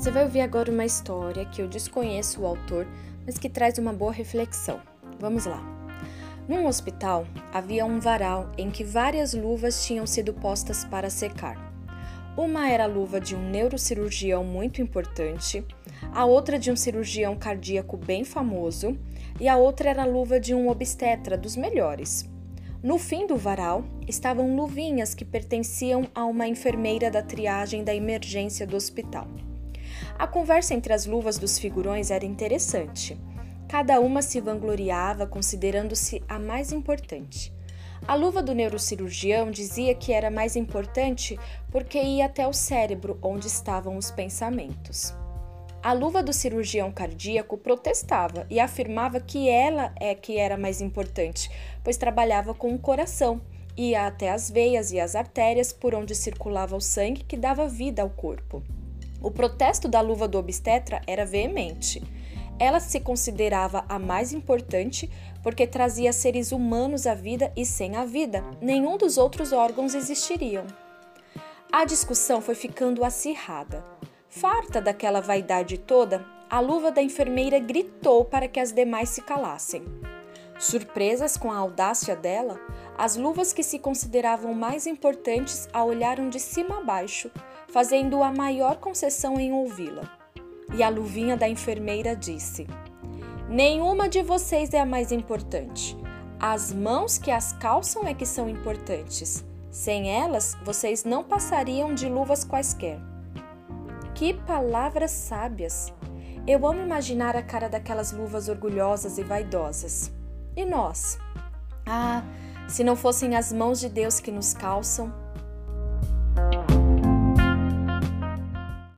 Você vai ouvir agora uma história que eu desconheço o autor, mas que traz uma boa reflexão. Vamos lá. Num hospital havia um varal em que várias luvas tinham sido postas para secar. Uma era a luva de um neurocirurgião muito importante, a outra de um cirurgião cardíaco bem famoso e a outra era a luva de um obstetra dos melhores. No fim do varal estavam luvinhas que pertenciam a uma enfermeira da triagem da emergência do hospital. A conversa entre as luvas dos figurões era interessante. Cada uma se vangloriava considerando-se a mais importante. A luva do neurocirurgião dizia que era mais importante porque ia até o cérebro, onde estavam os pensamentos. A luva do cirurgião cardíaco protestava e afirmava que ela é que era mais importante, pois trabalhava com o coração, ia até as veias e as artérias por onde circulava o sangue que dava vida ao corpo. O protesto da luva do obstetra era veemente. Ela se considerava a mais importante porque trazia seres humanos à vida e sem a vida, nenhum dos outros órgãos existiriam. A discussão foi ficando acirrada. Farta daquela vaidade toda, a luva da enfermeira gritou para que as demais se calassem. Surpresas com a audácia dela, as luvas que se consideravam mais importantes a olharam de cima a baixo, fazendo a maior concessão em ouvi-la. E a luvinha da enfermeira disse: Nenhuma de vocês é a mais importante. As mãos que as calçam é que são importantes. Sem elas, vocês não passariam de luvas quaisquer. Que palavras sábias! Eu amo imaginar a cara daquelas luvas orgulhosas e vaidosas. E nós? Ah, se não fossem as mãos de Deus que nos calçam,